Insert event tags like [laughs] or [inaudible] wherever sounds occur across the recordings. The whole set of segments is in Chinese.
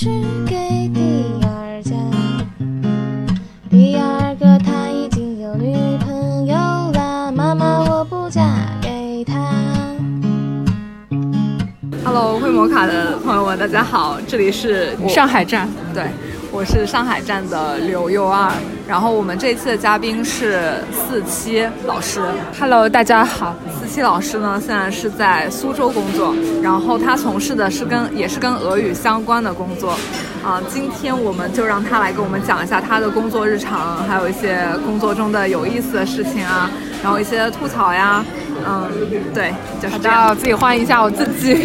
把我许给第二家。第二个他已经有女朋友了，妈妈我不嫁给他。Hello，会摩卡的朋友们，大家好，这里是上海站，对，我是上海站的刘佑二。然后我们这一期的嘉宾是四七老师。Hello，大家好。四七老师呢，现在是在苏州工作，然后他从事的是跟也是跟俄语相关的工作。啊，今天我们就让他来给我们讲一下他的工作日常，还有一些工作中的有意思的事情啊，然后一些吐槽呀。嗯，对，就是这样。自己欢迎一下我自己。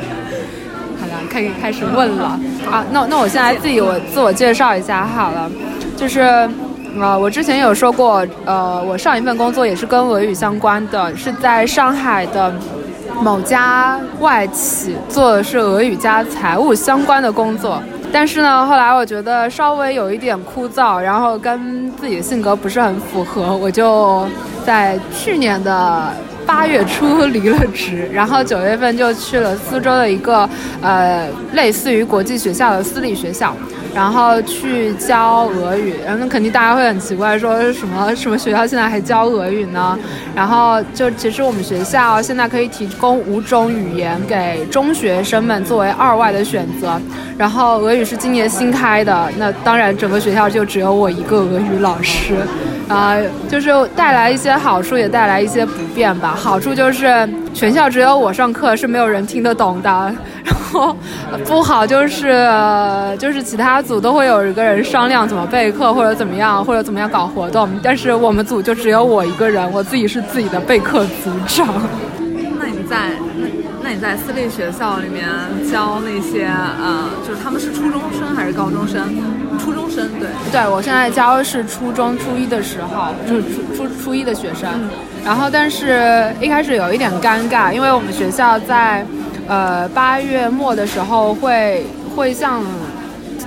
[laughs] 好了，可以开始问了啊。那那我现在自己我自我介绍一下好了，就是呃，我之前有说过，呃，我上一份工作也是跟俄语相关的，是在上海的。某家外企做的是俄语加财务相关的工作，但是呢，后来我觉得稍微有一点枯燥，然后跟自己的性格不是很符合，我就在去年的八月初离了职，然后九月份就去了苏州的一个呃类似于国际学校的私立学校。然后去教俄语，然后那肯定大家会很奇怪，说什么什么学校现在还教俄语呢？然后就其实我们学校现在可以提供五种语言给中学生们作为二外的选择，然后俄语是今年新开的，那当然整个学校就只有我一个俄语老师，啊、就是带来一些好处，也带来一些不便吧。好处就是全校只有我上课是没有人听得懂的，然后不好就是、就是其他。组都会有一个人商量怎么备课或者怎么样或者怎么样搞活动，但是我们组就只有我一个人，我自己是自己的备课组长。那你在那你在私立学校里面教那些呃，就是他们是初中生还是高中生？初中生对。对，我现在教的是初中初一的时候，就是初初初一的学生。嗯、然后，但是一开始有一点尴尬，因为我们学校在呃八月末的时候会会像。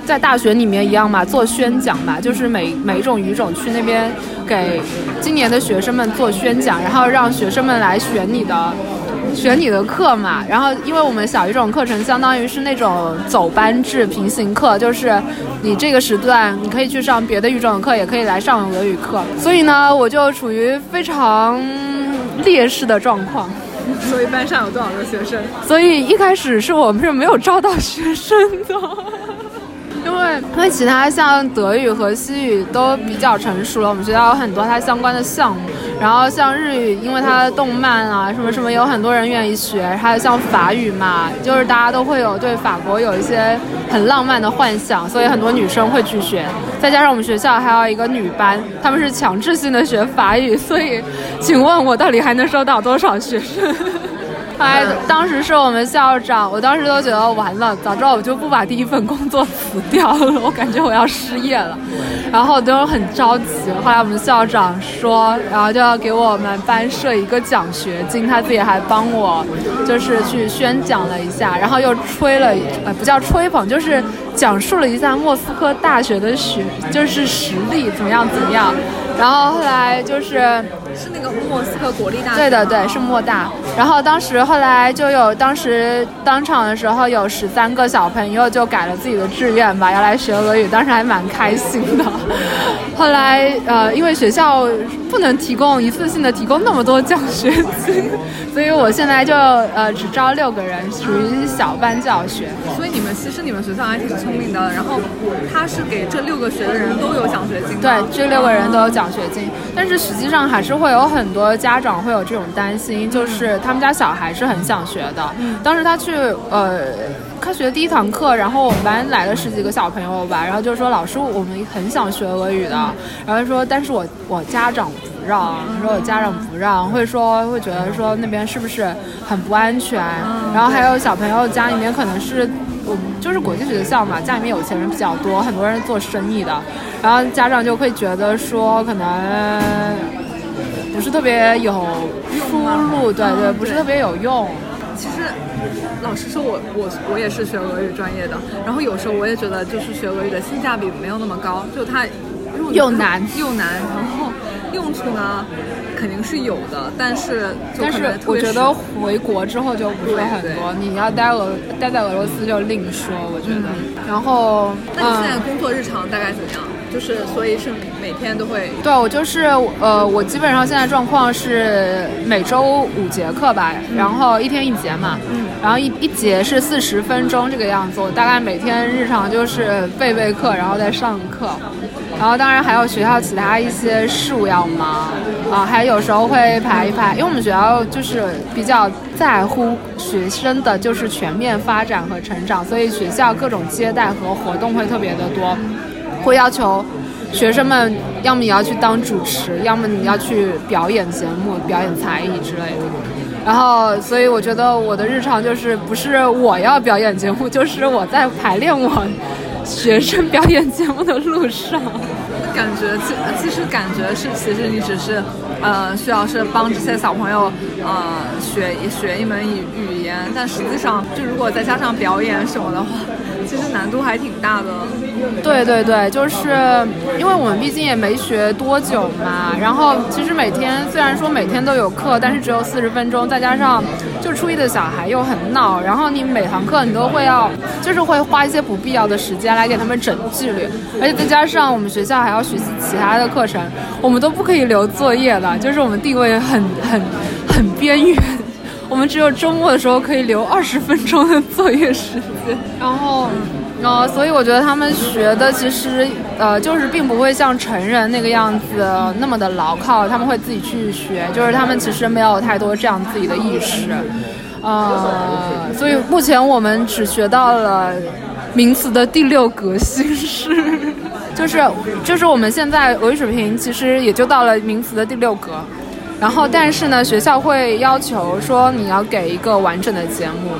在大学里面一样嘛，做宣讲嘛，就是每每一种语种去那边给今年的学生们做宣讲，然后让学生们来选你的选你的课嘛。然后因为我们小语种课程相当于是那种走班制平行课，就是你这个时段你可以去上别的语种的课，也可以来上俄语课。所以呢，我就处于非常劣势的状况。所以班上有多少个学生？所以一开始是我们是没有招到学生的。因为因为其他像德语和西语都比较成熟了，我们学校有很多它相关的项目。然后像日语，因为它的动漫啊什么什么，有很多人愿意学。还有像法语嘛，就是大家都会有对法国有一些很浪漫的幻想，所以很多女生会去学。再加上我们学校还有一个女班，他们是强制性的学法语，所以请问我到底还能收到多少学生？[laughs] 哎，当时是我们校长，我当时都觉得完了，早知道我就不把第一份工作辞掉了，我感觉我要失业了，然后都很着急。后来我们校长说，然后就要给我们班设一个奖学金，他自己还帮我就是去宣讲了一下，然后又吹了，呃，不叫吹捧，就是讲述了一下莫斯科大学的学，就是实力怎么样怎么样。然后后来就是是那个莫斯科国立大学，对的对，是莫大。然后当时后来就有，当时当场的时候有十三个小朋友就改了自己的志愿吧，要来学俄语，当时还蛮开心的。[laughs] 后来呃，因为学校不能提供一次性的提供那么多奖学金，所以我现在就呃只招六个人，属于小班教学。所以你们其实你们学校还挺聪明的，然后他是给这六个学的人都有奖学金，对，这六个人都有奖学金，但是实际上还是会有很多家长会有这种担心，就是他们家小孩是很想学的。嗯、当时他去呃开学第一堂课，然后我们班来了十几个小朋友吧，然后就说老师我们很想学俄语的，然后说但是我我家长不让，说我家长不让，会说会觉得说那边是不是很不安全，然后还有小朋友家里面可能是。我们就是国际学校嘛，家里面有钱人比较多，很多人做生意的，然后家长就会觉得说可能不是特别有出路，对对，不是特别有用。其实，老实说，我我我也是学俄语专业的，然后有时候我也觉得就是学俄语的性价比没有那么高，就它又难又难，然后用处呢肯定是有的，但是但是我觉得回国之后就不是很多。你要待俄待在俄罗斯就另说，我觉得。然后，那你现在工作日常大概怎么样？就是所以是每天都会。对，我就是呃，我基本上现在状况是每周五节课吧，然后一天一节嘛。嗯。然后一一节是四十分钟这个样子，我大概每天日常就是备备课，然后再上课。然后当然还有学校其他一些事务要忙啊，还有时候会排一排，因为我们学校就是比较在乎学生的就是全面发展和成长，所以学校各种接待和活动会特别的多，会要求学生们要么你要去当主持，要么你要去表演节目、表演才艺之类的。然后所以我觉得我的日常就是不是我要表演节目，就是我在排练我。学生表演节目的路上，感觉其其实感觉是，其实你只是，呃，需要是帮这些小朋友，呃，学学一门语语言，但实际上，就如果再加上表演什么的话。其实难度还挺大的，对对对，就是因为我们毕竟也没学多久嘛，然后其实每天虽然说每天都有课，但是只有四十分钟，再加上就初一的小孩又很闹，然后你每堂课你都会要，就是会花一些不必要的时间来给他们整纪律，而且再加上我们学校还要学习其他的课程，我们都不可以留作业的，就是我们定位很很很边缘。我们只有周末的时候可以留二十分钟的作业时间，然后，哦，所以我觉得他们学的其实，呃，就是并不会像成人那个样子那么的牢靠，他们会自己去学，就是他们其实没有太多这样自己的意识，呃，所以目前我们只学到了名词的第六格形式，[laughs] 就是就是我们现在俄语水平其实也就到了名词的第六格。然后，但是呢，学校会要求说你要给一个完整的节目，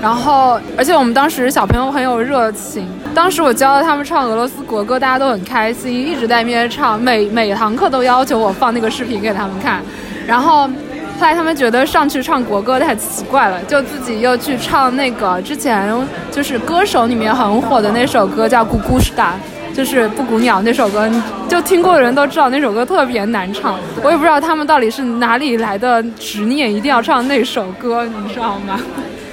然后，而且我们当时小朋友很有热情，当时我教了他们唱俄罗斯国歌，大家都很开心，一直在那边唱，每每堂课都要求我放那个视频给他们看，然后后来他们觉得上去唱国歌太奇怪了，就自己又去唱那个之前就是歌手里面很火的那首歌，叫《咕咕是大》。就是布谷鸟那首歌，就听过的人都知道那首歌特别难唱。我也不知道他们到底是哪里来的执念，一定要唱那首歌，你知道吗？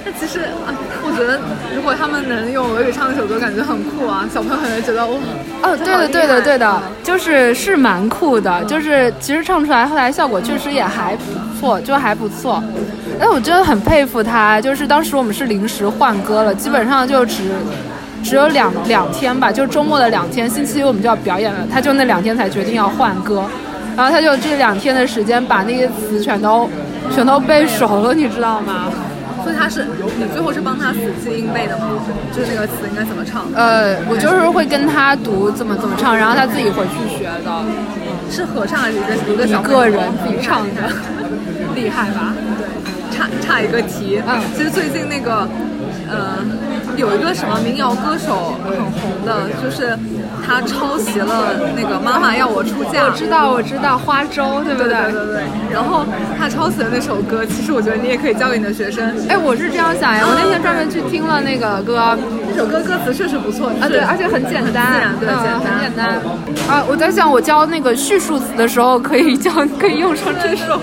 那其实啊，我觉得如果他们能用俄语唱那首歌，感觉很酷啊！小朋友可能觉得哇，哦，对的，对的，对的，就是是蛮酷的。就是其实唱出来，后来效果确实也还不错，就还不错。哎，我真的很佩服他。就是当时我们是临时换歌了，基本上就只。只有两两天吧，就周末的两天，星期一我们就要表演了。他就那两天才决定要换歌，然后他就这两天的时间把那些词全都全都背熟了，你知道吗？所以他是你最后是帮他死记硬背的吗？就是那个词应该怎么唱？呃，我就是会跟他读怎么怎么唱，然后他自己回去学的。是合唱还是一个一个小个人自己唱的？[laughs] 厉害吧？对，差差一个题。嗯，其实最近那个，呃。有一个什么民谣歌手很红的，就是他抄袭了那个《妈妈要我出嫁》。我知道，我知道，花粥，对不对？对对对。然后他抄袭的那首歌，其实我觉得你也可以教给你的学生。哎，我是这样想呀，我那天专门去听了那个歌，那首歌歌词确实不错啊，对，而且很简单，对，简单，很简单。啊，我在想，我教那个叙述词的时候，可以教，[laughs] 可以用上这首。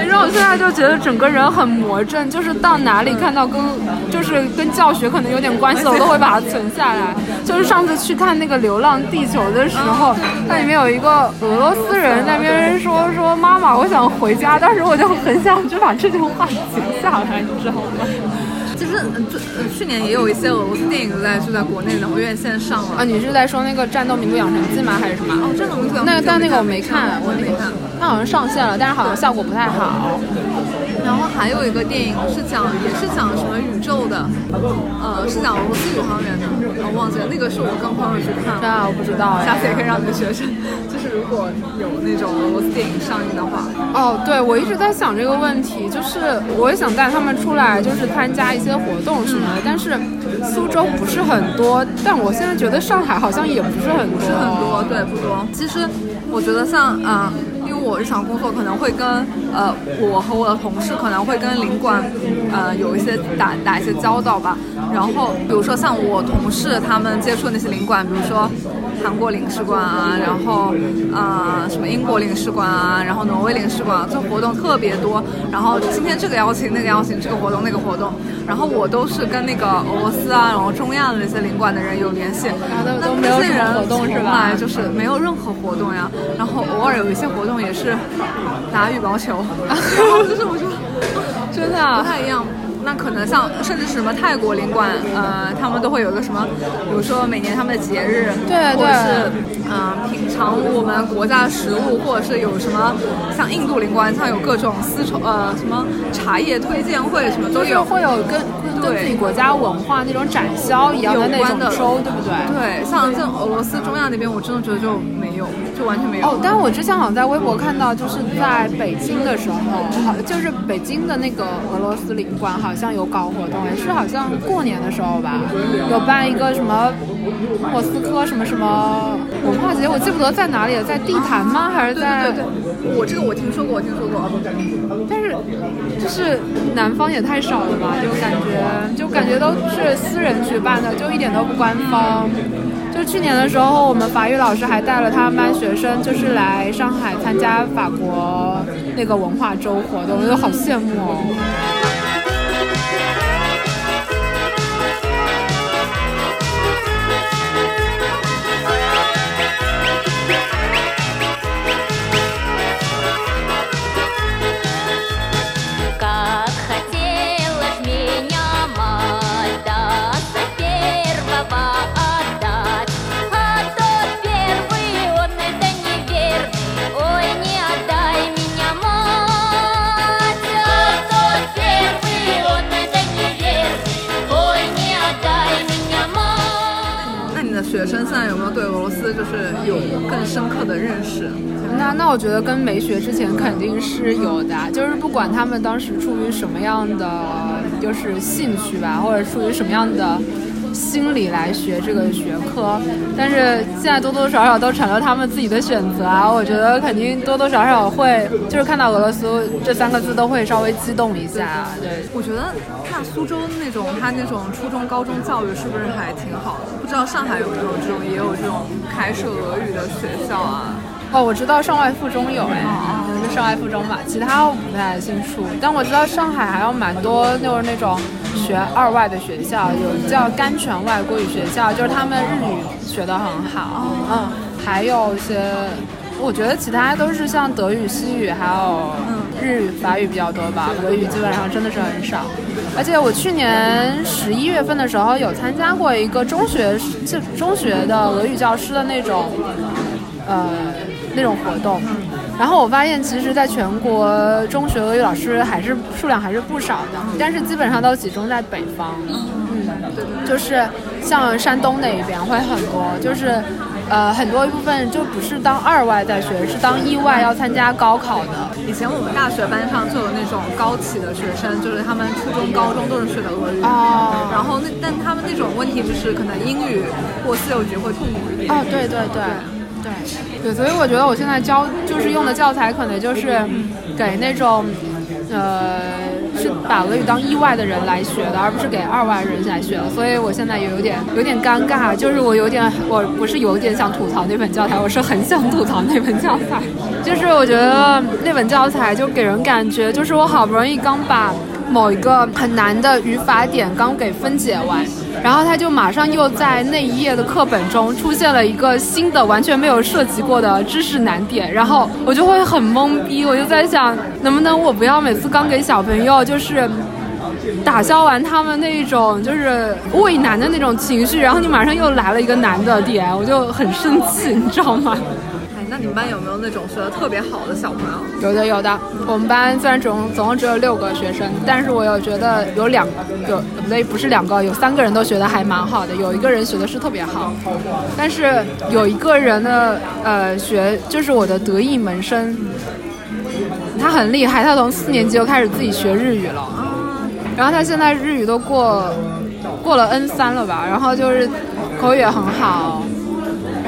你知道，我现在就觉得整个人很魔怔，就是到哪里看到跟，就是跟教学可能有点关系的，我都会把它存下来。就是上次去看那个《流浪地球》的时候，那里面有一个俄罗斯人那边说说妈妈，我想回家，当时我就很想就把这句话写下来，你知道吗？其实，最去年也有一些俄罗斯电影在就在国内然后院线上了啊。你是在说那个《战斗民族养成记》吗？还是什么？哦，《战斗民族养成记》。那但那个我没看，我没看。它好像上线了，但是好像效果不太好。然后还有一个电影是讲，也是讲什么宇宙的，呃，是讲俄罗斯宇航员的，我忘记了。那个是我跟朋友去看。啊，我不知道。下次也可以让你的学生，就是如果有那种俄罗斯电影上映的话。哦，对，我一直在想这个问题，就是我也想带他们出来，就是参加一些活动什么的。但是苏州不是很多，但我现在觉得上海好像也不是很多，很多，对，不多。其实我觉得像，嗯。我日常工作可能会跟呃，我和我的同事可能会跟领馆呃有一些打打一些交道吧。然后比如说像我同事他们接触的那些领馆，比如说韩国领事馆啊，然后啊、什么英国领事馆啊，然后挪威领事馆、啊，这活动特别多。然后今天这个邀请，那个邀请，这个活动那个活动，然后我都是跟那个俄罗斯啊，然后中亚的那些领馆的人有联系，都那都没有什么这些人活动是吧从来就是没有任何活动呀，然后偶尔有一些活动也是打羽毛球，[laughs] 然后就是我觉得真的不啊，太一样。那可能像甚至是什么泰国领馆，呃，他们都会有一个什么，比如说每年他们的节日，对或者是嗯、呃品尝我们国家的食物，或者是有什么像印度领馆，像有各种丝绸呃什么茶叶推荐会，什么都有。会有跟跟对自己国家文化那种展销一样的那种周，对不对？对，像这种俄罗斯、中亚那边，我真的觉得就没有，就完全没有。哦，但是我之前好像在微博看到，就是在北京的时候，好就是北京的那个俄罗斯领馆好像有搞活动，也是好像过年的时候吧，有办一个什么莫斯科什么什么文化节，我记不得在哪里了，在地坛吗？还是对在？对对对，我这个我听说过，我听说过。但是就是南方也太少了吧，就感觉就感觉都是私人举办的，就一点都不官方。就去年的时候，我们法语老师还带了他们班学生，就是来上海参加法国那个文化周活动，我觉得好羡慕哦。学生现在有没有对俄罗斯就是有更深刻的认识？那那我觉得跟没学之前肯定是有的，就是不管他们当时出于什么样的就是兴趣吧，或者出于什么样的心理来学这个学科，但是现在多多少少都成了他们自己的选择啊。我觉得肯定多多少少会，就是看到俄罗斯这三个字都会稍微激动一下。对，我觉得看苏州那种，他那种初中、高中教育是不是还挺好的？不知道上海有没有这种，也有这种开设俄语的学校啊？哦，我知道上外附中有哎，就上外附中嘛，其他我不太清楚。但我知道上海还有蛮多就是那种学二外的学校，有叫甘泉外国语学校，就是他们日语学得很好，嗯，还有一些，我觉得其他都是像德语、西语，还有日语、法语比较多吧，俄语基本上真的是很少。而且我去年十一月份的时候有参加过一个中学就中学的俄语教师的那种。呃那种活动。然后我发现，其实，在全国中学俄语老师还是数量还是不少的，但是基本上都集中在北方。嗯，对就是像山东那一边会很多，就是呃很多一部分就不是当二外在学，是当一外要参加高考的。以前我们大学班上就有那种高起的学生，就是他们初中、高中都是学的俄语。哦然后那但他们那种问题就是可能英语或自由局会痛苦一点。哦，对对对。对对，所以我觉得我现在教就是用的教材，可能就是给那种，呃，是把俄语当意外的人来学的，而不是给二外人来学的。所以我现在也有点有点尴尬，就是我有点，我不是有点想吐槽那本教材，我是很想吐槽那本教材。就是我觉得那本教材就给人感觉，就是我好不容易刚把某一个很难的语法点刚给分解完。然后他就马上又在那一页的课本中出现了一个新的完全没有涉及过的知识难点，然后我就会很懵逼，我就在想，能不能我不要每次刚给小朋友就是打消完他们那种就是畏难的那种情绪，然后你马上又来了一个难的点，我就很生气，你知道吗？哎，那你们班有没有那种学的特别好的小朋友？有的有的，我们班虽然总总共只有六个学生，但是我有觉得有两有不对，不是两个，有三个人都学的还蛮好的，有一个人学的是特别好，但是有一个人的呃学就是我的得意门生，他很厉害，他从四年级就开始自己学日语了，然后他现在日语都过过了 N 三了吧，然后就是口语也很好。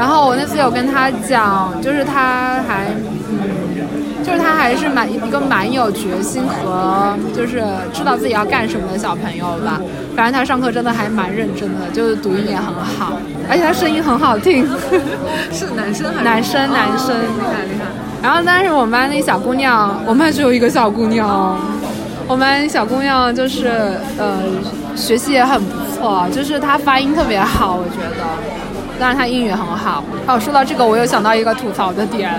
然后我那次有跟他讲，就是他还嗯，就是他还是蛮一个蛮有决心和就是知道自己要干什么的小朋友吧。反正他上课真的还蛮认真的，就是读音也很好，而且他声音很好听。是男生还是男生男生厉害厉害。然后，但是我们班那小姑娘，我们班只有一个小姑娘。我们班小姑娘就是呃，学习也很不错，就是她发音特别好，我觉得。当然他英语很好。哦，说到这个，我又想到一个吐槽的点，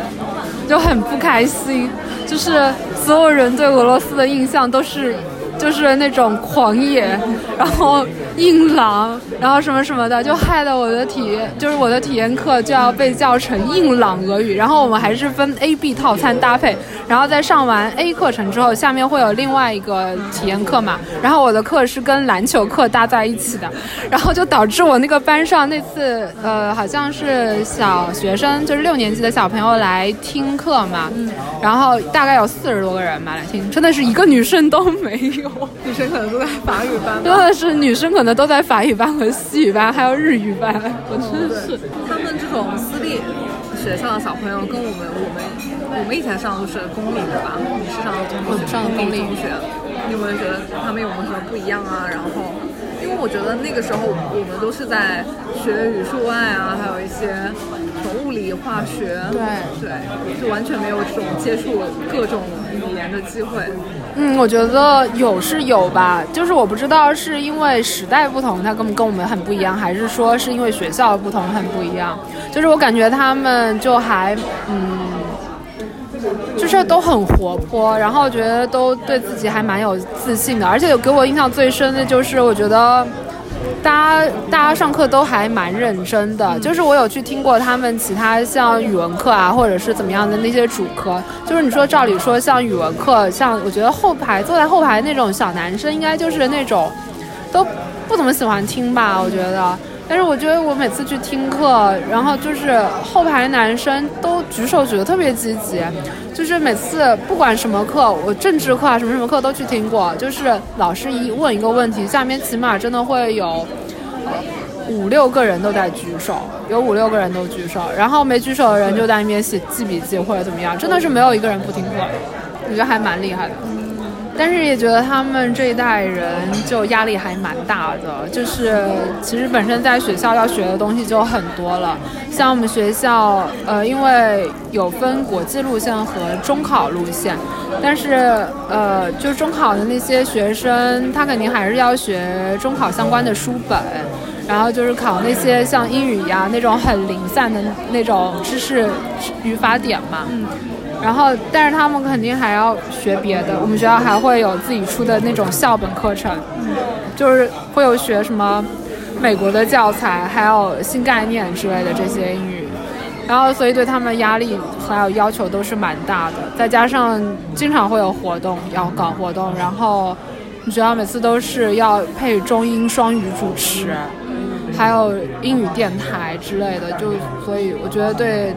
就很不开心，就是所有人对俄罗斯的印象都是。就是那种狂野，然后硬朗，然后什么什么的，就害得我的体，就是我的体验课就要被叫成硬朗俄语。然后我们还是分 A、B 套餐搭配，然后在上完 A 课程之后，下面会有另外一个体验课嘛。然后我的课是跟篮球课搭在一起的，然后就导致我那个班上那次，呃，好像是小学生，就是六年级的小朋友来听课嘛，然后大概有四十多个人吧来听，真的是一个女生都没有。[laughs] 女生可能都在法语班，真的是女生可能都在法语班和西语班，还有日语班。我真是，他们这种私立学校的小朋友跟我们我们我们以前上的都是公立的吧？你是上的公立上的公立中学，你有没有觉得他们有没有什么不一样啊？然后，因为我觉得那个时候我们都是在学语数外啊，还有一些物理、化学，对对，就完全没有这种接触各种语言的机会。嗯，我觉得有是有吧，就是我不知道是因为时代不同，他跟跟我们很不一样，还是说是因为学校不同很不一样。就是我感觉他们就还嗯，就是都很活泼，然后觉得都对自己还蛮有自信的，而且给我印象最深的就是我觉得。大家大家上课都还蛮认真的，就是我有去听过他们其他像语文课啊，或者是怎么样的那些主科，就是你说照理说像语文课，像我觉得后排坐在后排那种小男生，应该就是那种都不怎么喜欢听吧，我觉得。但是我觉得我每次去听课，然后就是后排男生都举手举得特别积极，就是每次不管什么课，我政治课啊什么什么课都去听过，就是老师一问一个问题，下面起码真的会有五六个人都在举手，有五六个人都举手，然后没举手的人就在那边写记笔记或者怎么样，真的是没有一个人不听课，我觉得还蛮厉害的。但是也觉得他们这一代人就压力还蛮大的，就是其实本身在学校要学的东西就很多了。像我们学校，呃，因为有分国际路线和中考路线，但是呃，就中考的那些学生，他肯定还是要学中考相关的书本，然后就是考那些像英语呀那种很零散的那种知识语法点嘛。然后，但是他们肯定还要学别的。我们学校还会有自己出的那种校本课程，就是会有学什么美国的教材，还有新概念之类的这些英语。然后，所以对他们压力还有要求都是蛮大的。再加上经常会有活动要搞活动，然后我们学校每次都是要配中英双语主持，还有英语电台之类的。就所以我觉得对。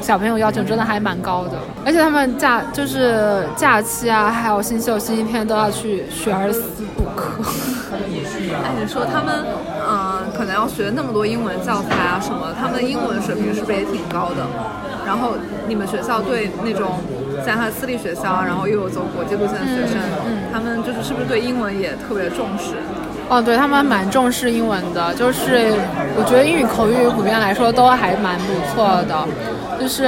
小朋友要求真的还蛮高的，而且他们假就是假期啊，还有星期六、星期天都要去学而思补课。哎，你说他们，嗯，可能要学那么多英文教材啊什么，他们英文水平是不是也挺高的？然后你们学校对那种像他私立学校，然后又有走国际路线的学生，他们就是是不是对英文也特别重视？哦，对他们蛮重视英文的，就是我觉得英语口语普遍来说都还蛮不错的，就是，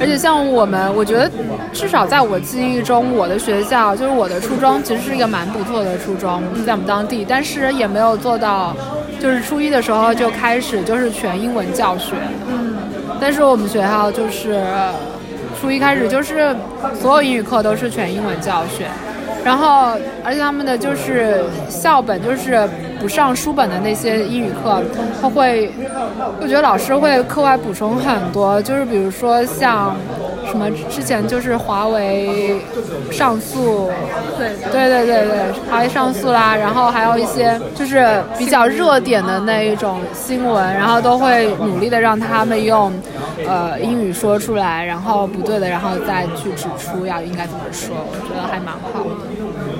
而且像我们，我觉得至少在我记忆中，我的学校就是我的初中，其实是一个蛮不错的初中，在我们当地，但是也没有做到，就是初一的时候就开始就是全英文教学，嗯，但是我们学校就是初一开始就是所有英语课都是全英文教学。然后，而且他们的就是校本，就是不上书本的那些英语课，他会，我觉得老师会课外补充很多，就是比如说像什么之前就是华为上诉，对对对对对，华为上诉啦，然后还有一些就是比较热点的那一种新闻，然后都会努力的让他们用呃英语说出来，然后不对的，然后再去指出要应该怎么说，我觉得还蛮好的。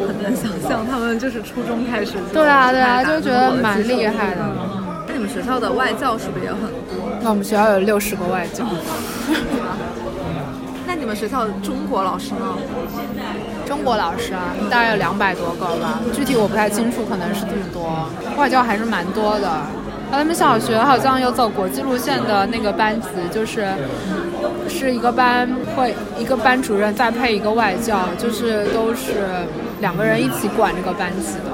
很难想象他们就是初中开始。对啊，对啊，就觉得蛮厉害的。那你们学校的外教是不是也很多？那我们学校有六十个外教。[laughs] 那你你们学校的中国老师呢？中国老师啊，大概有两百多个吧，具体我不太清楚，可能是这么多。外教还是蛮多的。他们小学好像有走国际路线的那个班级，就是是一个班会一个班主任再配一个外教，就是都是两个人一起管这个班级的。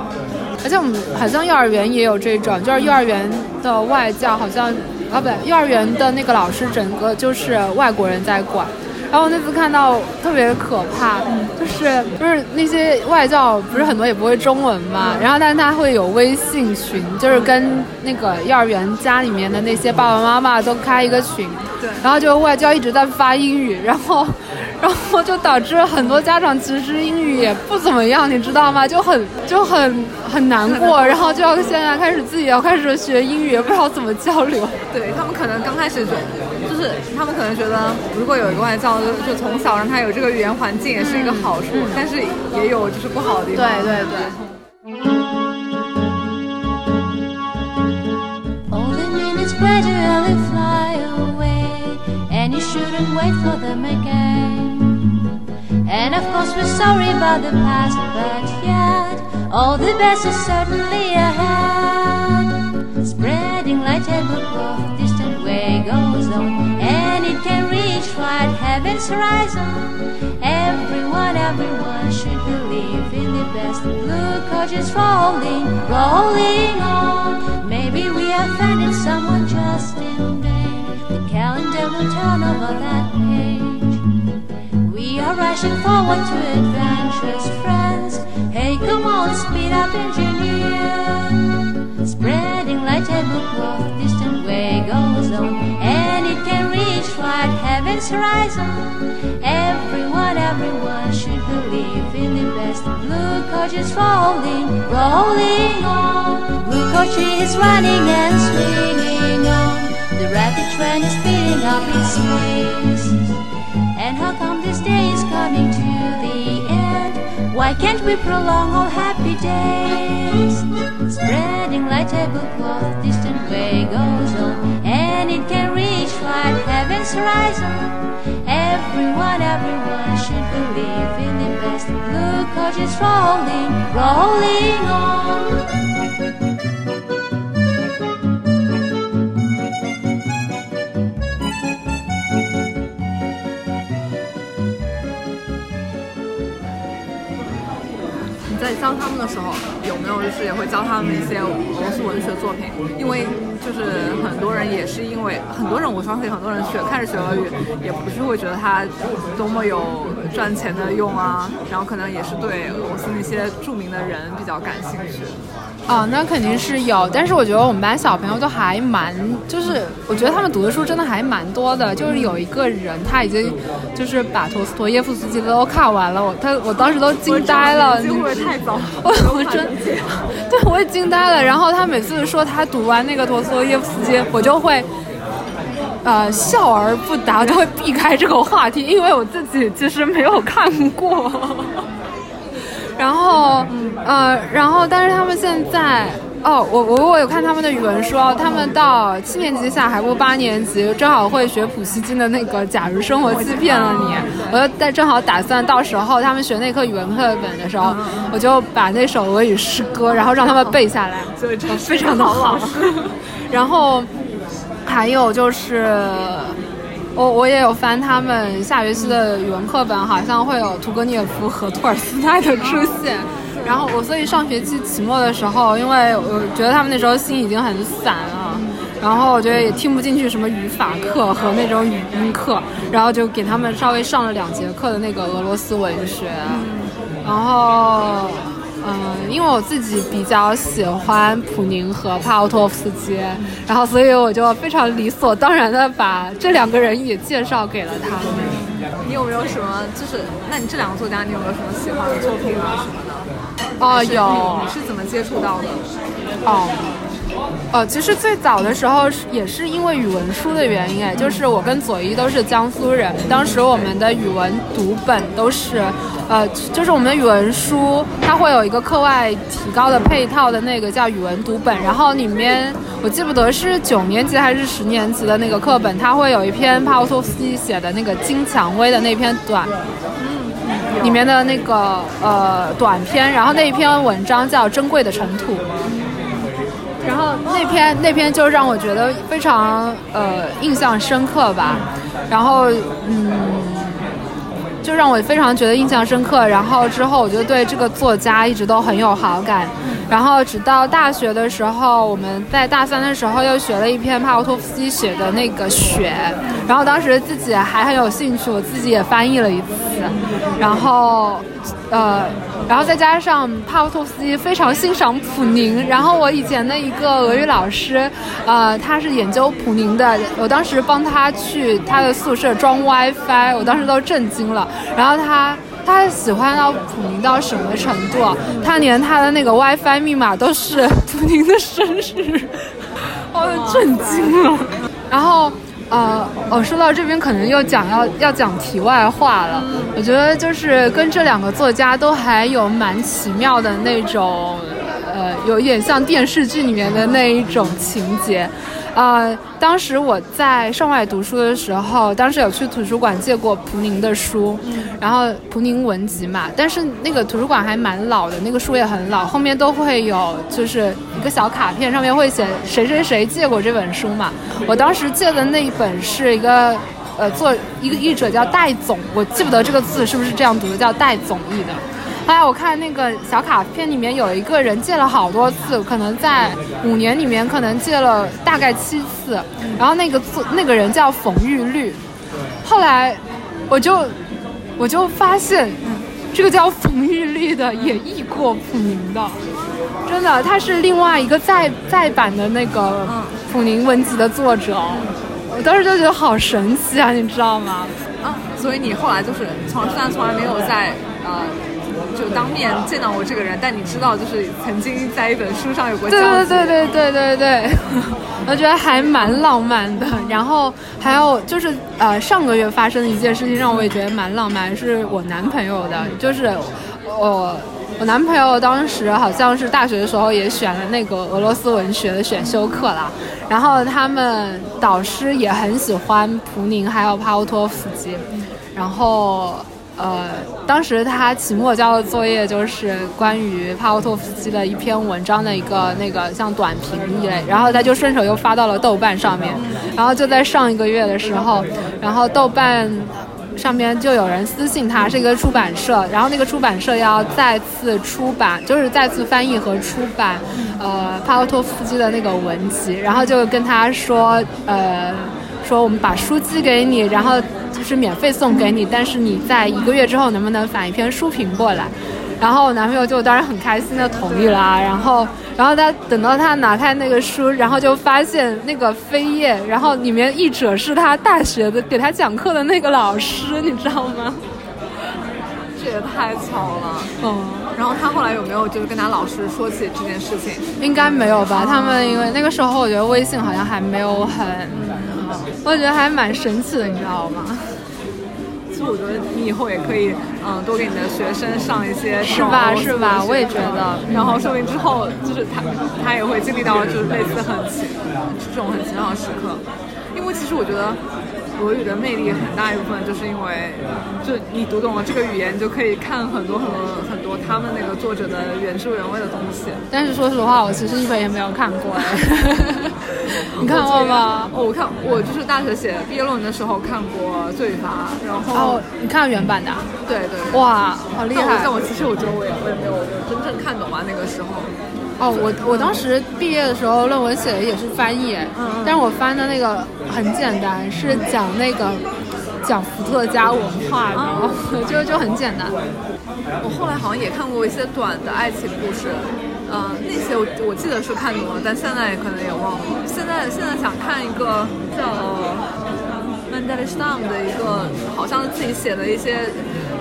而且我们好像幼儿园也有这种，就是幼儿园的外教好像啊不，幼儿园的那个老师整个就是外国人在管。然后我那次看到特别可怕，就是就是那些外教不是很多也不会中文嘛，然后但是他会有微信群，就是跟那个幼儿园家里面的那些爸爸妈妈都开一个群，对。然后就外教一直在发英语，然后然后就导致很多家长其实英语也不怎么样，你知道吗？就很就很很难过，然后就要现在开始自己要开始学英语，也不知道怎么交流。对他们可能刚开始就就是他们可能觉得，如果有一个外教，就就从小让他有这个语言环境也是一个好处，但是也有就是不好的地方。对对对。And. And of course, we're sorry about the past, but yet, all the best is certainly ahead. Spreading like tablecloth, distant way goes on, and right heaven's horizon. Everyone, everyone should believe in the best. The Blue coaches rolling, rolling on. Maybe we offended someone just in vain. The calendar will turn over that page. We are rushing forward to adventures, friends. Hey, come on, speed up, engineer. Spreading like tablecloth, distant way goes on, reach right heaven's horizon. Everyone, everyone should believe in the best. Blue coach is rolling, rolling on. Blue coach is running and swinging on. The rapid train is speeding up its pace. And how come this day is coming to the end? Why can't we prolong all happy days? Spreading like tablecloth, distant way goes on, and it can reach right heaven's horizon. Everyone, everyone should believe in the best. Blue coach is rolling, rolling on. 你在教他们的时候，有没有就是也会教他们一些俄罗斯文学作品？因为就是很多人也是因为很多人，我相信很多人学开始学俄语，也不是会觉得它多么有赚钱的用啊，然后可能也是对俄罗斯那些著名的人比较感兴趣。哦，那肯定是有，但是我觉得我们班小朋友都还蛮，就是我觉得他们读的书真的还蛮多的。就是有一个人，他已经就是把陀思妥耶夫斯基的都看完了，我他我当时都惊呆了，会不会太早？[laughs] [laughs] 我我真对我也惊呆了。然后他每次说他读完那个陀思妥耶夫斯基，我就会。呃，笑而不答，我就会避开这个话题，因为我自己其实没有看过。[laughs] 然后，呃，然后，但是他们现在，哦，我我我有看他们的语文书哦，他们到七年级下还不八年级，正好会学普希金的那个《假如生活欺骗了你》，我就在正好打算到时候他们学那课语文课本的时候，[laughs] 我就把那首俄语诗歌，然后让他们背下来，[laughs] 所以这非常的好。然后还有就是。我我也有翻他们下学期的语文课本，好像会有屠格涅夫和托尔斯泰的出现。然后我所以上学期期末的时候，因为我觉得他们那时候心已经很散了，然后我觉得也听不进去什么语法课和那种语音课，然后就给他们稍微上了两节课的那个俄罗斯文学，然后。嗯，因为我自己比较喜欢普宁和帕奥托夫斯基，然后所以我就非常理所当然的把这两个人也介绍给了他们。你有没有什么就是？那你这两个作家，你有没有什么喜欢的作品啊什么的？哦，有。你是怎么接触到的？哦，哦，其实最早的时候是也是因为语文书的原因，哎，就是我跟左一都是江苏人，当时我们的语文读本都是，呃，就是我们的语文书，它会有一个课外提高的配套的那个叫语文读本，然后里面我记不得是九年级还是十年级的那个课本，它会有一篇帕沃托夫斯基写的那个《金蔷薇》的那篇短。里面的那个呃短篇，然后那一篇文章叫《珍贵的尘土》，然后那篇那篇就让我觉得非常呃印象深刻吧，然后嗯，就让我非常觉得印象深刻，然后之后我就对这个作家一直都很有好感，然后直到大学的时候，我们在大三的时候又学了一篇帕沃托夫斯基写的那个《雪》，然后当时自己还很有兴趣，我自己也翻译了一次，然后呃。然后再加上帕沃托夫斯基非常欣赏普宁，然后我以前的一个俄语老师，呃，他是研究普宁的，我当时帮他去他的宿舍装 WiFi，我当时都震惊了。然后他他喜欢到普宁到什么程度？他连他的那个 WiFi 密码都是普宁的生日，我震惊了。然后。呃，哦，说到这边可能又讲要要讲题外话了。我觉得就是跟这两个作家都还有蛮奇妙的那种，呃，有一点像电视剧里面的那一种情节。呃，当时我在上外读书的时候，当时有去图书馆借过蒲宁的书，然后蒲宁文集嘛，但是那个图书馆还蛮老的，那个书也很老，后面都会有就是一个小卡片，上面会写谁谁谁借过这本书嘛。我当时借的那一本是一个，呃，做一个译者叫戴总，我记不得这个字是不是这样读的，叫戴总译的。后来我看那个小卡片里面有一个人借了好多次，可能在五年里面可能借了大概七次，然后那个字那个人叫冯玉律，后来我就我就发现，这个叫冯玉律的也译过普宁的，真的他是另外一个再再版的那个普宁文集的作者，我当时就觉得好神奇啊，你知道吗？啊，所以你后来就是从虽然从来没有在呃。就当面见到我这个人，但你知道，就是曾经在一本书上有过交集。对对对对对对对，[laughs] 我觉得还蛮浪漫的。然后还有就是呃，上个月发生的一件事情让我也觉得蛮浪漫，是我男朋友的，就是我我男朋友当时好像是大学的时候也选了那个俄罗斯文学的选修课啦，然后他们导师也很喜欢普宁还有帕沃托夫斯基，然后。呃，当时他期末交的作业就是关于帕沃托夫斯基的一篇文章的一个那个像短评一类，然后他就顺手又发到了豆瓣上面，然后就在上一个月的时候，然后豆瓣上面就有人私信他是一个出版社，然后那个出版社要再次出版，就是再次翻译和出版，呃，帕沃托夫斯基的那个文集，然后就跟他说，呃，说我们把书寄给你，然后。就是免费送给你，但是你在一个月之后能不能返一篇书评过来？然后我男朋友就当然很开心的同意了。然后，然后他等到他拿开那个书，然后就发现那个扉页，然后里面译者是他大学的给他讲课的那个老师，你知道吗？[laughs] 这也太巧了。嗯。然后他后来有没有就是跟他老师说起这件事情？应该没有吧？他们因为那个时候我觉得微信好像还没有很。我觉得还蛮神奇的，你知道吗？其实我觉得你以后也可以，嗯，多给你的学生上一些是吧？是吧？我也觉得。然后说明之后，就是他他也会经历到就是类似很奇这种很奇妙的时刻，因为其实我觉得。俄语的魅力很大一部分就是因为，就你读懂了这个语言，你就可以看很多很多很多他们那个作者的原汁原味的东西。但是说实话，我其实一本也没有看过。[laughs] 你看过吗？哦，我看我就是大学写毕业论文的时候看过《罪与罚》，然后哦，你看原版的？对对。哇，好厉害！但我其实我觉得我也我也没有真正看懂啊那个时候。哦，我我当时毕业的时候论文写的也是翻译，嗯但是我翻的那个很简单，是讲那个讲伏特加文化的，就就很简单。我后来好像也看过一些短的爱情故事，嗯，那些我我记得是看懂了，但现在可能也忘了。现在现在想看一个叫 Mandelstam 的一个，好像是自己写的一些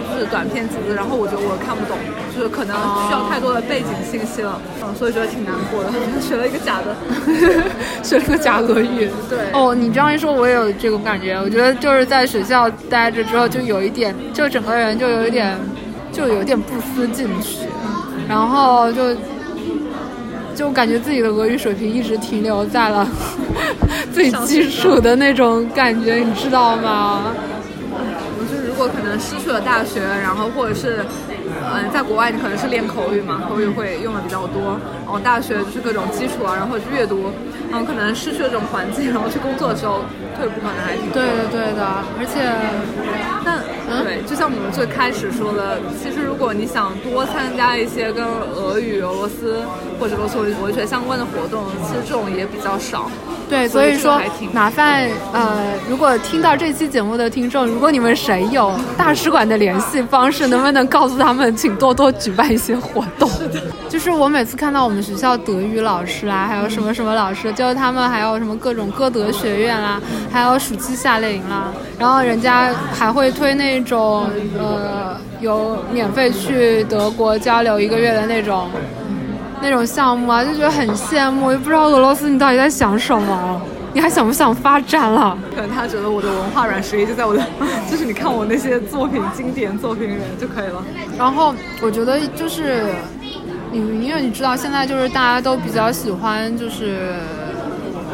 就。是短篇集子，然后我觉得我看不懂，就是可能需要太多的背景信息了，嗯，所以觉得挺难过的，[laughs] 学了一个假的。[laughs] 学了个假俄语。对哦，你这样一说，我也有这种感觉。我觉得就是在学校待着之后，就有一点，就整个人就有一点，就有点不思进取，然后就就感觉自己的俄语水平一直停留在了 [laughs] 最基础的那种感觉，你知道吗？就是如果可能失去了大学，然后或者是，嗯、在国外你可能是练口语嘛，口语会用的比较多，然后大学就是各种基础啊，然后阅读，然后可能失去了这种环境，然后去工作的时候退步可能还挺多。对的，对的，而且但对，就像我们最开始说的，其实如果你想多参加一些跟俄语、俄罗斯或者俄罗斯文学相关的活动，其实这种也比较少。对，所以说麻烦呃，如果听到这期节目的听众，如果你们谁有大使馆的联系方式，能不能告诉他们，请多多举办一些活动？[laughs] 就是我每次看到我们学校德语老师啦，[laughs] 还有什么什么老师，就是他们还有什么各种歌德学院啦，还有暑期夏令营啦，然后人家还会推那种呃有免费去德国交流一个月的那种。那种项目啊，就觉得很羡慕，也不知道俄罗斯你到底在想什么，你还想不想发展了？可能他觉得我的文化软实力就在我的，[laughs] 就是你看我那些作品、经典作品里面就可以了。然后我觉得就是你，因为你知道现在就是大家都比较喜欢，就是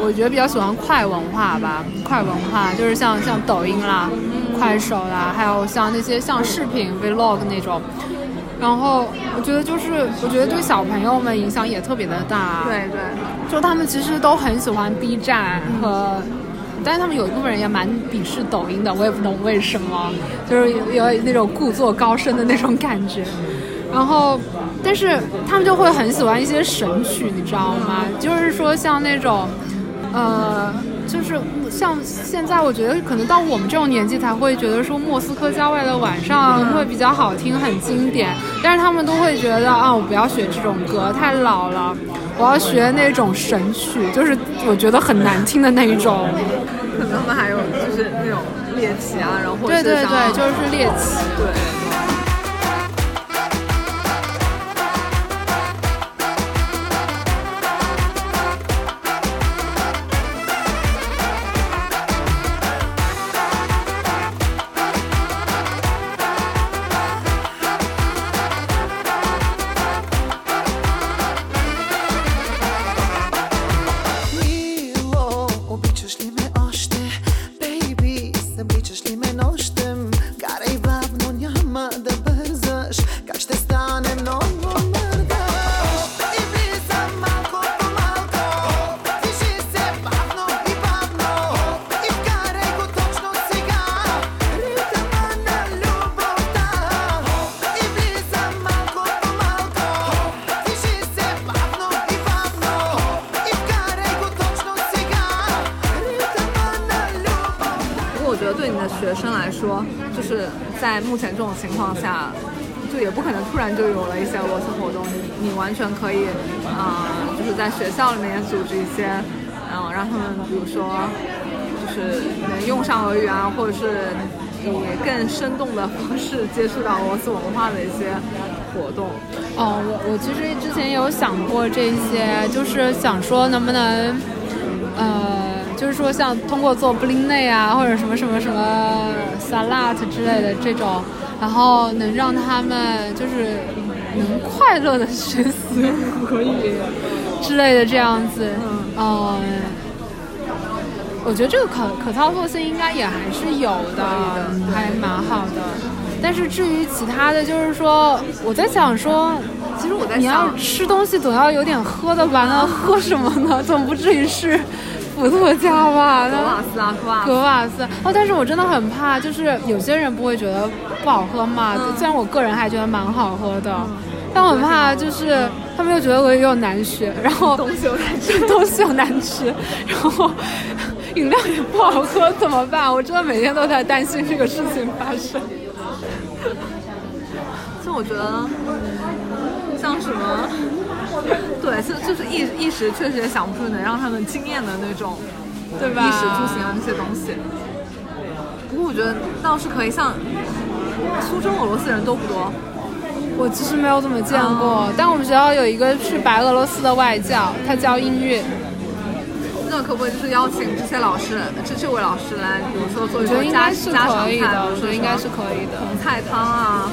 我觉得比较喜欢快文化吧，快文化就是像像抖音啦、快手啦，还有像那些像视频 vlog 那种。然后我觉得就是，我觉得对小朋友们影响也特别的大。对对，就他们其实都很喜欢 B 站和，但是他们有一部分人也蛮鄙视抖音的，我也不懂为什么，就是有有那种故作高深的那种感觉。然后，但是他们就会很喜欢一些神曲，你知道吗？就是说像那种，呃，就是像现在，我觉得可能到我们这种年纪才会觉得说莫斯科郊外的晚上会比较好听，很经典。但是他们都会觉得啊，我不要学这种歌，太老了，我要学那种神曲，就是我觉得很难听的那一种。可能他们还有就是那种猎奇啊，然后对对对，就是猎奇。对。况下，就也不可能突然就有了一些俄罗斯活动，你你完全可以，啊、就是在学校里面组织一些，嗯、让他们比如说，就是能用上俄语啊，或者是以更生动的方式接触到俄罗斯文化的一些活动。哦，我我其实之前有想过这些，就是想说能不能，呃，就是说像通过做布林内啊，或者什么什么什么 salad 之类的这种，然后能让他们就是能快乐的学习俄语之类的这样子，嗯。我觉得这个可可操作性应该也还是有的，还蛮好的。但是至于其他的，就是说我在想说，其实我在你要，吃东西总要有点喝的吧？那喝什么呢？总不至于是伏特加吧？格那瓦斯啊，格瓦斯格瓦斯哦，但是我真的很怕，就是有些人不会觉得不好喝嘛。虽然我个人还觉得蛮好喝的，但我很怕就是他们又觉得我又难学，然后 [laughs] 东西又难吃，[laughs] 东西又难吃，然后 [laughs] 饮料也不好喝，怎么办？我真的每天都在担心这个事情发生。就我觉得，像什么，[laughs] 对，就就是一一时确实也想不出能让他们惊艳的那种，对吧衣食住行啊那些东西。不过我觉得倒是可以像，苏州俄罗斯人多不多？我其实没有怎么见过，哦但我们学校有一个去白俄罗斯的外教，他教音乐，那可不可以就是邀请这些老师，这这位老师来，比如说做一做家应该是家常菜，我觉得应该是可以的。红菜汤啊，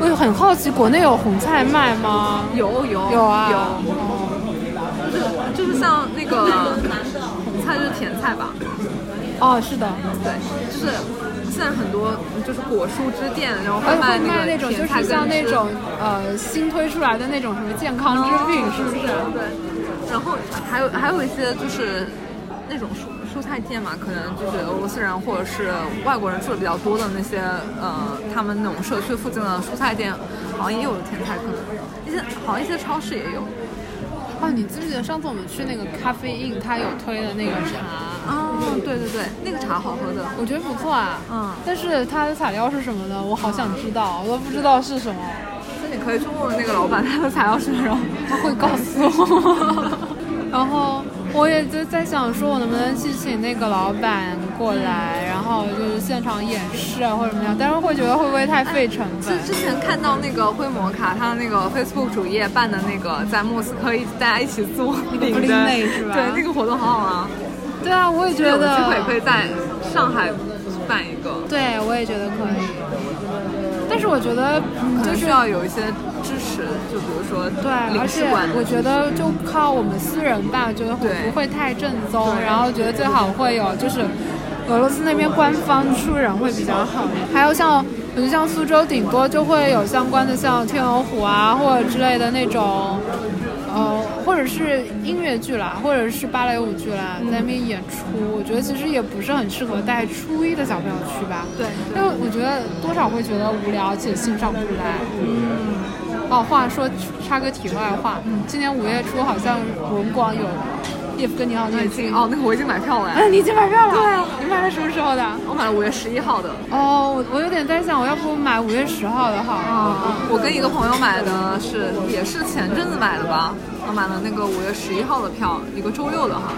我也很好奇，国内有红菜卖吗？有有有啊，有，哦就是像那个红菜就是甜菜吧，哦，是的，对，就是现在很多就是果蔬之店，然后卖会卖那那种就是像那种呃新推出来的那种什么健康之品，是不是？对，然后还有还有一些就是那种蔬蔬菜店嘛，可能就是俄罗斯人或者是外国人住的比较多的那些呃，他们那种社区附近的蔬菜店，好像也有甜菜，可能一些好像一些超市也有。哦，你记不记得上次我们去那个咖啡 in，它有推的那个茶？哦，对对对，那个茶好喝的。我觉得不错啊，嗯但是它的材料是什么呢？我好想知道，我都不知道是什么，那你可以去问问那个老板，他的材料是什么。他 [laughs] 会告诉我。[laughs] 然后我也就在想说，我能不能去请那个老板过来，然后就是现场演示啊或者怎么样，但是会觉得会不会太费成本？之前看到那个灰摩卡，他那个 Facebook 主页办的那个在莫斯科一大家一起做那个领 Day 是吧对，那个活动好好玩。对啊，我也觉有得机会可以在上海办一个，对，我也觉得可以。但是我觉得，嗯，就是要有一些支持，就比如说对，而且。我觉得就靠我们私人吧，觉得会不会太正宗，然后觉得最好会有就是俄罗斯那边官方出人会比较好。还有像，我觉得像苏州顶多就会有相关的像天鹅湖啊或者之类的那种。呃，或者是音乐剧啦，或者是芭蕾舞剧啦，在那边演出，我觉得其实也不是很适合带初一的小朋友去吧。对因为我觉得多少会觉得无聊且欣赏不来。嗯。哦，话说插个题外话，嗯今年五月初好像文广有叶夫根尼奥涅金我已经哦，那个我已经买票了哎，哎，你已经买票了？对啊，你买了什么时候的？我买了五月十一号的。哦，我我有点在想，我要不买五月十号的好？啊，我跟一个朋友买的是，也是前阵子买的吧。我买了那个五月十一号的票，一个周六的，哈。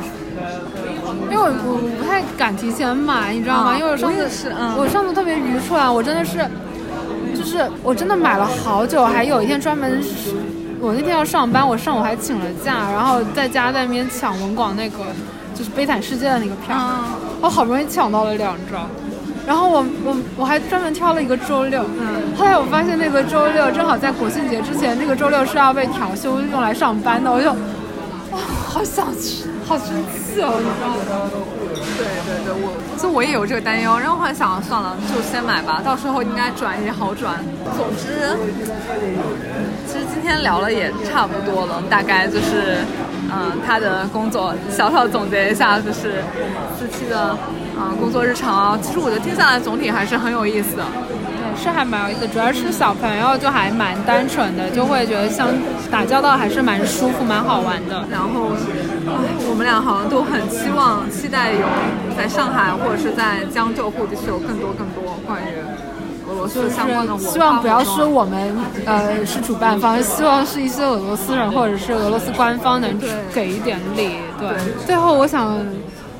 因为我我我不太敢提前买，你知道吗？啊因为我上次我是嗯我上次特别愚蠢啊，我真的是，就是我真的买了好久，还有一天专门，我那天要上班，我上午还请了假，然后在家在那边抢文广那个就是《悲惨世界》的那个票，嗯我好不容易抢到了两张。然后我我我还专门挑了一个周六，后来我发现那个周六正好在国庆节之前，那个周六是要被调休用来上班的，我就哇，好想去，好生气哦，你知道吗？对对对，我就我也有这个担忧，然后后来想算了，就先买吧，到时候应该转也好转。总之，其实今天聊了也差不多了，大概就是，嗯、他的工作小小总结一下，就是这期的，嗯、工作日常啊。其实我觉得听下来总体还是很有意思的。对，是还蛮有意思，主要是小朋友就还蛮单纯的，就会觉得相打交道还是蛮舒服、蛮好玩的。然后，唉我们俩好像都很期望、期待有在上海或者是在江浙沪地区有更多更多关于俄罗斯相关的希望不要是我们呃是主办方，希望是一些俄罗斯人或者是俄罗斯官方能给一点力。对，对最后我想。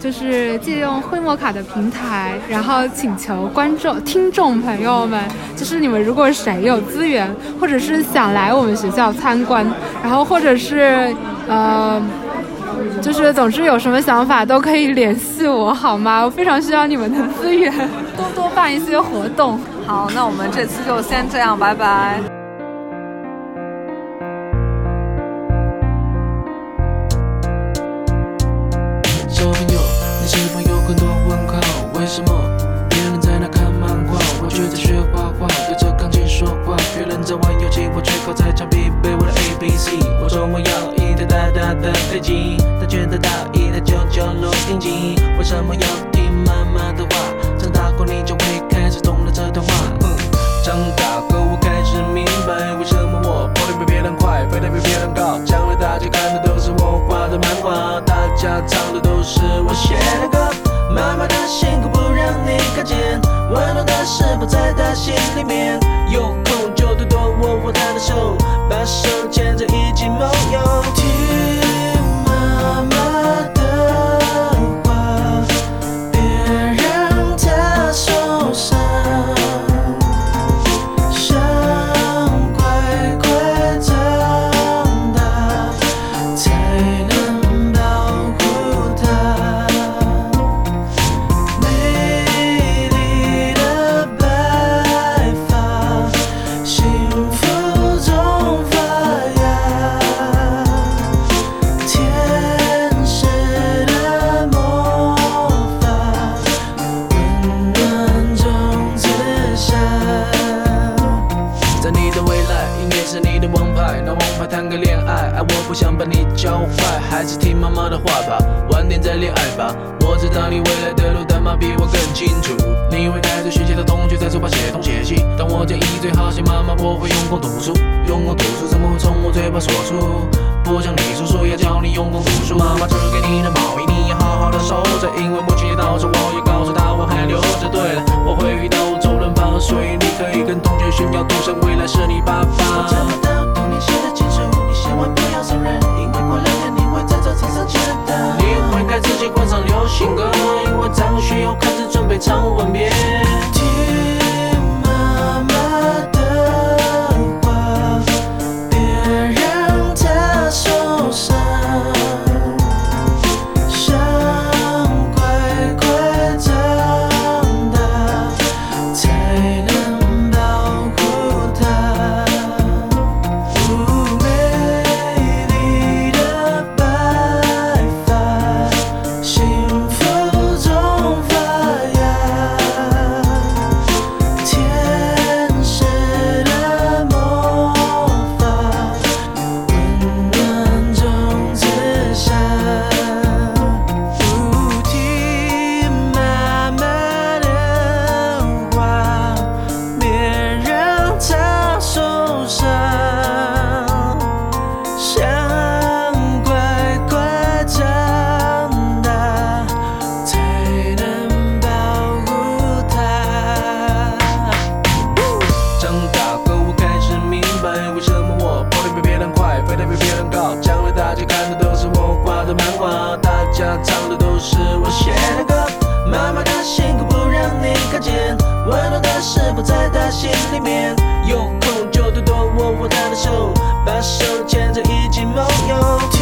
就是借用灰摩卡的平台，然后请求观众、听众朋友们，就是你们如果谁有资源，或者是想来我们学校参观，然后或者是呃，就是总之有什么想法都可以联系我，好吗？我非常需要你们的资源，多多办一些活动。好，那我们这期就先这样，拜拜。什么别人在那看漫画，我却在学画画，对着钢琴说话？别人在玩游戏，我却靠在墙壁背我的 A B C。我说我要一台大大的飞机，他觉得大一台九九录音机。为什么要听妈妈的话？长大后你就会开始懂了这段话。嗯，长大后我开始明白，为什么我跑得比别人快，飞得比别人高。将来大家看的都是我画的漫画，大家唱的都是我写的歌。妈妈的辛，是否在她心里面。有空就多多握握她的手，把手牵着一起梦游。我建议最好写妈妈，我会用功读书，用功读书怎么会从我嘴巴说出？不像你叔叔要教你用功读书，妈妈织给你的毛衣你要好好的收着，因为母亲节到时我也告诉她我还留着。对了，我会遇到周润发，所以你可以跟同学炫耀，赌神未来是你爸爸。我找不到童年写的情书，你千万不要承认，因为过两天你会在这场上见到。你会开自己换上流行歌，因为张学友开始准备唱吻别。听间，温暖的事不在他心里面。有空就多多握握他的手，把手牵着一起梦游。